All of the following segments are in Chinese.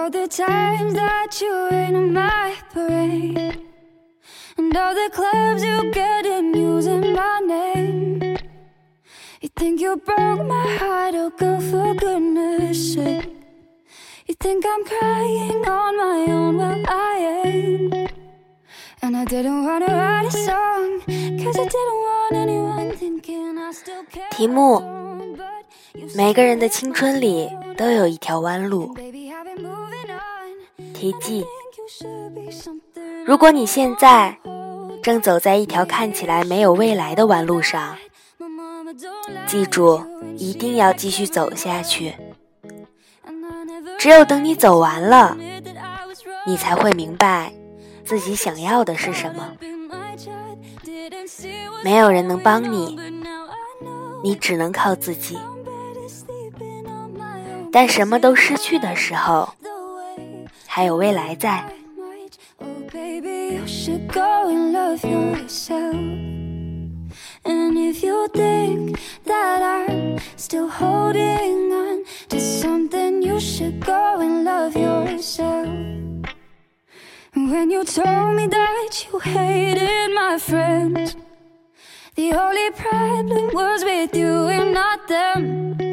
all the times that you rain on my parade. And all the clubs you get in using my name. You think you broke my heart, oh girl, for goodness sake. You think I'm crying on my own, well, I ain't. And I didn't wanna write a song, cause I didn't want anyone thinking I still care. 题目：每个人的青春里都有一条弯路。奇迹，如果你现在正走在一条看起来没有未来的弯路上，记住一定要继续走下去。只有等你走完了，你才会明白自己想要的是什么。没有人能帮你，你只能靠自己。但什么都失去的时候。The way 还有未来在。 I might, oh baby, you should go and love yourself. And if you think that I'm still holding on to something, you should go and love yourself. When you told me that you hated my friends, the only problem was with you and not them.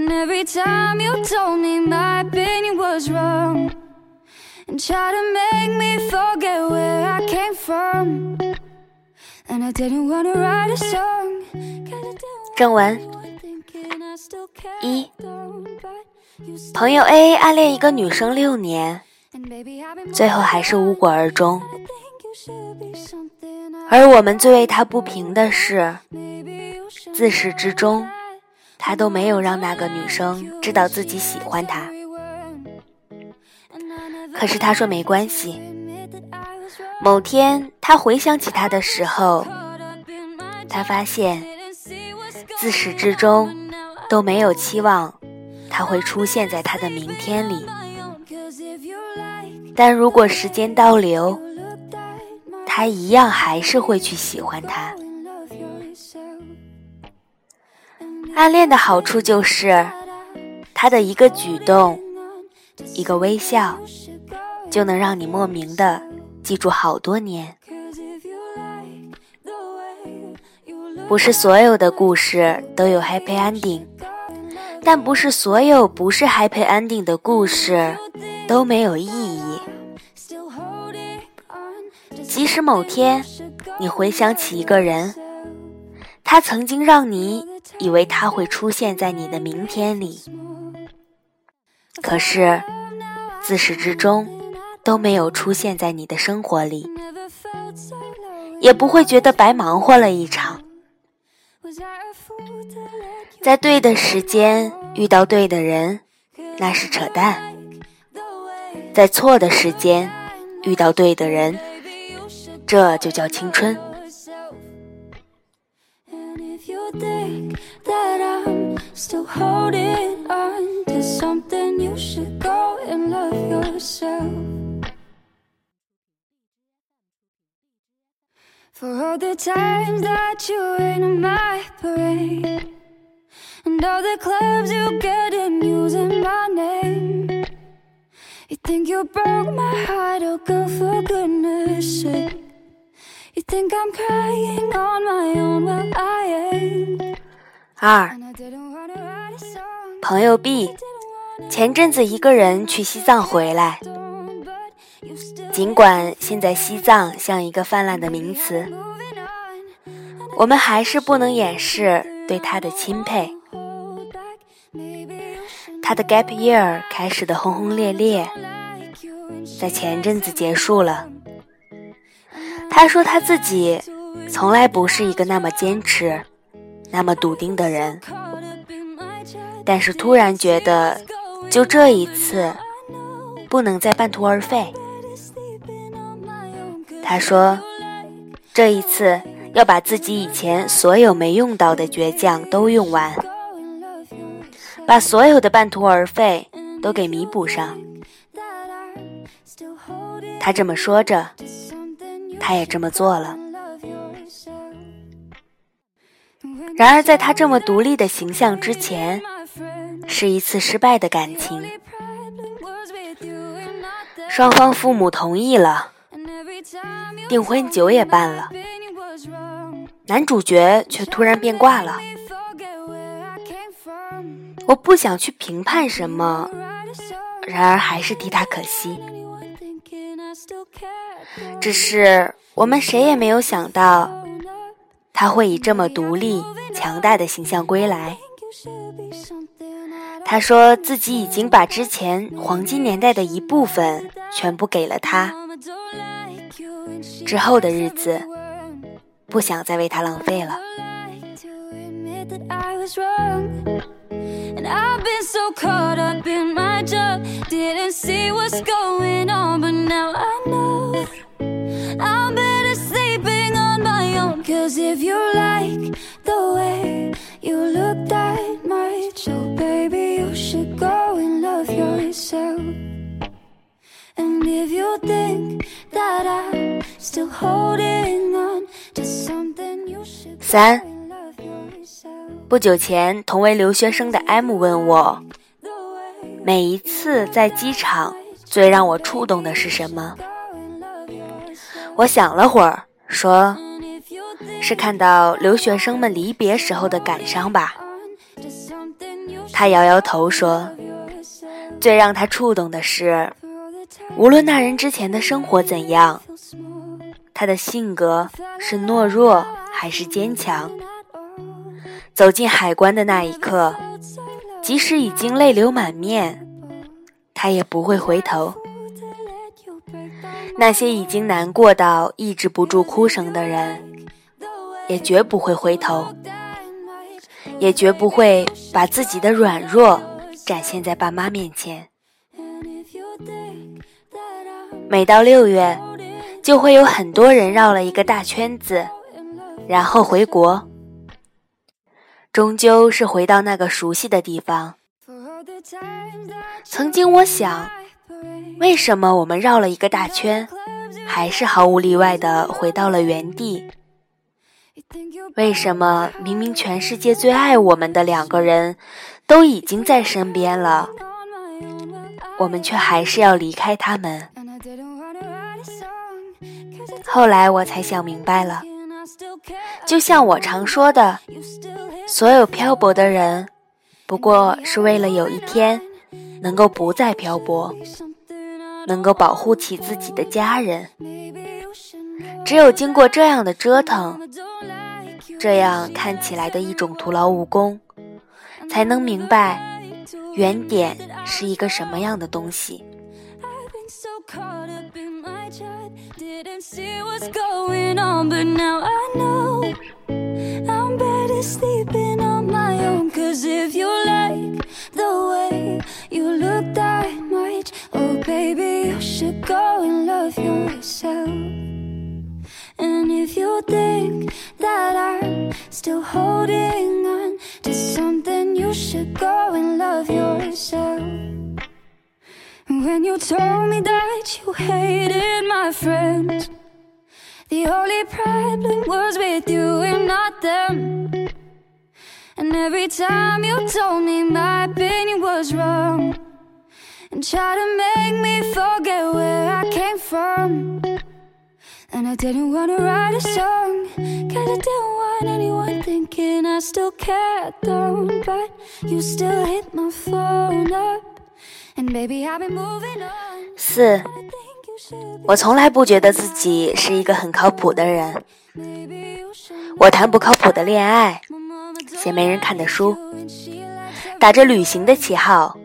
And every time you told me my opinion was wrong, and tried to make me forget where I came from. And I didn't wanna write a song, 文 want 一朋友 A 暗恋一个女生六年最后还是无果而终。而我们最为他不平的是自始至终，他都没有让那个女生知道自己喜欢他。可是他说没关系。某天，他回想起他的时候，他发现自始至终都没有期望他会出现在他的明天里。但如果时间倒流，他一样还是会去喜欢他。暗恋的好处就是，他的一个举动、一个微笑，就能让你莫名的记住好多年。不是所有的故事都有 happy ending，但不是所有不是 happy ending 的故事都没有意义。即使某天你回想起一个人，他曾经让你以为他会出现在你的明天里，可是自始至终都没有出现在你的生活里，也不会觉得白忙活了一场。在对的时间遇到对的人，那是扯淡；在错的时间遇到对的人，这就叫青春。Think that I'm still holding on to something, you should go and love yourself. For all the times that you rain in my parade, and all the clubs you get in using my name. You think you broke my heart, oh girl, for goodness sake. You think I'm crying on my 二，朋友 B，前阵子一个人去西藏回来。尽管现在西藏像一个泛滥的名词，我们还是不能掩饰对他的钦佩。他的 gap year 开始的轰轰烈烈，在前阵子结束了。他说他自己从来不是一个那么坚持、那么笃定的人，但是突然觉得就这一次，不能再半途而废。他说这一次要把自己以前所有没用到的倔强都用完，把所有的半途而废都给弥补上。他这么说着，他也这么做了。然而，在他这么独立的形象之前，是一次失败的感情。双方父母同意了，订婚酒也办了，男主角却突然变卦了。我不想去评判什么，然而还是替他可惜。只是我们谁也没有想到，他会以这么独立、强大的形象归来。他说自己已经把之前黄金年代的一部分全部给了他，之后的日子不想再为他浪费了。三，不久前同为留学生的 M 问我，每一次在机场最让我触动的是什么？我想了会儿，说是看到留学生们离别时候的感伤吧。他摇摇头说，最让他触动的是，无论那人之前的生活怎样，他的性格是懦弱。还是坚强。走进海关的那一刻，即使已经泪流满面，他也不会回头。那些已经难过到抑制不住哭声的人，也绝不会回头，也绝不会把自己的软弱展现在爸妈面前。每到六月，就会有很多人绕了一个大圈子。然后回国，终究是回到那个熟悉的地方。曾经我想，为什么我们绕了一个大圈，还是毫无例外的回到了原地？为什么明明全世界最爱我们的两个人都已经在身边了，我们却还是要离开他们？后来我才想明白了。就像我常说的，所有漂泊的人，不过是为了有一天能够不再漂泊，能够保护起自己的家人。只有经过这样的折腾，这样看起来的一种徒劳无功，才能明白原点是一个什么样的东西。My friends, the only problem was with you and not them. And every time you told me my opinion was wrong, and tried to make me forget where I came from. And I didn't wanna write a song, cause I didn't want anyone thinking I still cared, though. But you still hit my phone up. And baby, I've been moving on. 四，我从来不觉得自己是一个很靠谱的人。我谈不靠谱的恋爱，写没人看的书，打着旅行的旗号，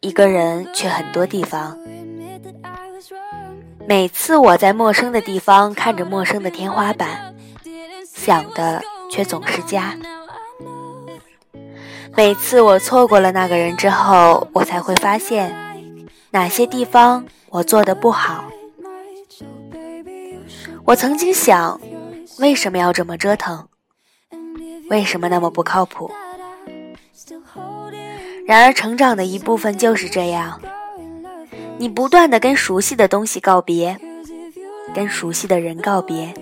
一个人去很多地方。每次我在陌生的地方看着陌生的天花板，想的却总是家。每次我错过了那个人之后，我才会发现哪些地方我做的不好。我曾经想，为什么要这么折腾？为什么那么不靠谱？然而，成长的一部分就是这样：你不断的跟熟悉的东西告别，跟熟悉的人告别，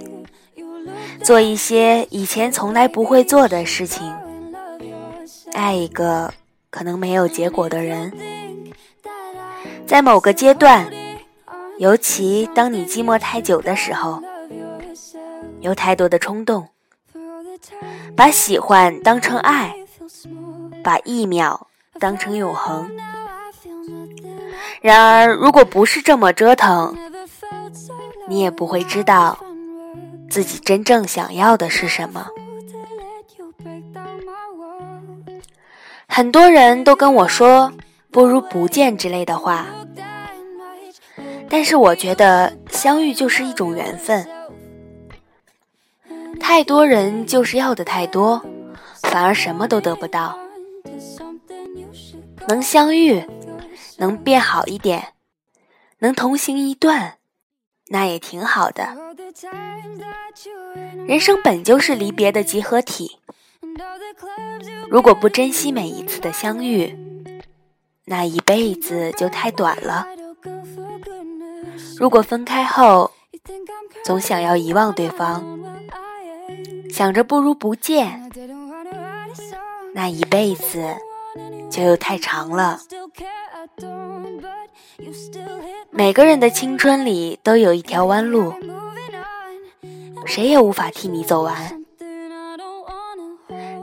做一些以前从来不会做的事情。爱一个可能没有结果的人，在某个阶段，尤其当你寂寞太久的时候，有太多的冲动，把喜欢当成爱，把一秒当成永恒。然而，如果不是这么折腾，你也不会知道自己真正想要的是什么。很多人都跟我说“不如不见”之类的话，但是我觉得相遇就是一种缘分。太多人就是要的太多，反而什么都得不到。能相遇，能变好一点，能同行一段，那也挺好的。人生本就是离别的集合体。如果不珍惜每一次的相遇，那一辈子就太短了。如果分开后总想要遗忘对方，想着不如不见，那一辈子就又太长了。每个人的青春里都有一条弯路，谁也无法替你走完。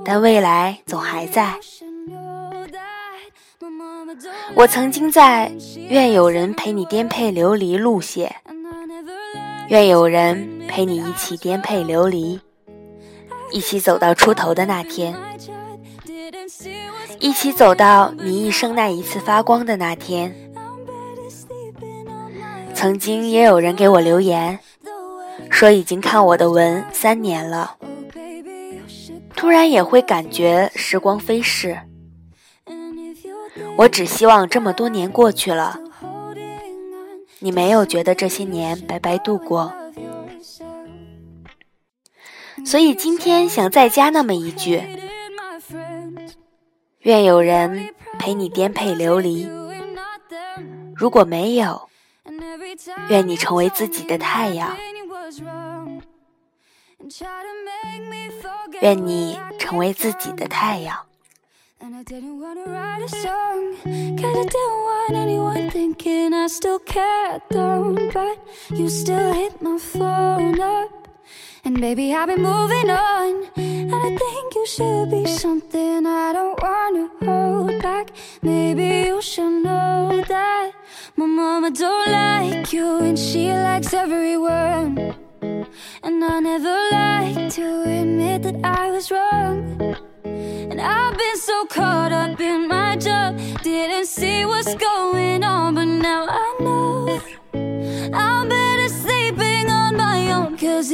但未来总还在。我曾经在“愿有人陪你颠沛流离”路写，愿有人陪你一起颠沛流离，一起走到出头的那天，一起走到你一生那一次发光的那天。曾经也有人给我留言，说已经看我的文三年了。突然也会感觉时光飞逝，我只希望这么多年过去了，你没有觉得这些年白白度过。所以今天想再加那么一句：愿有人陪你颠沛流离。如果没有，愿你成为自己的太阳。愿你成为自己的太阳。And I didn't wanna write a song, cause I didn't want anyone thinking I still cared, though. But you still hit my phone up. And baby, I've been moving on. And I think you should be something I don't wanna hold back. Maybe you should know that my mama don't like you, and she likes everyone. And I never like to admit that I was wrong. And I've been so caught up in my job, didn't see what's going on, but now I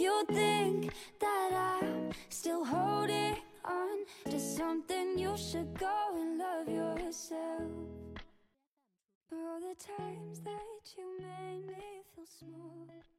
you think that I'm still holding on to something, you should go and love yourself. For all the times that you made me feel small.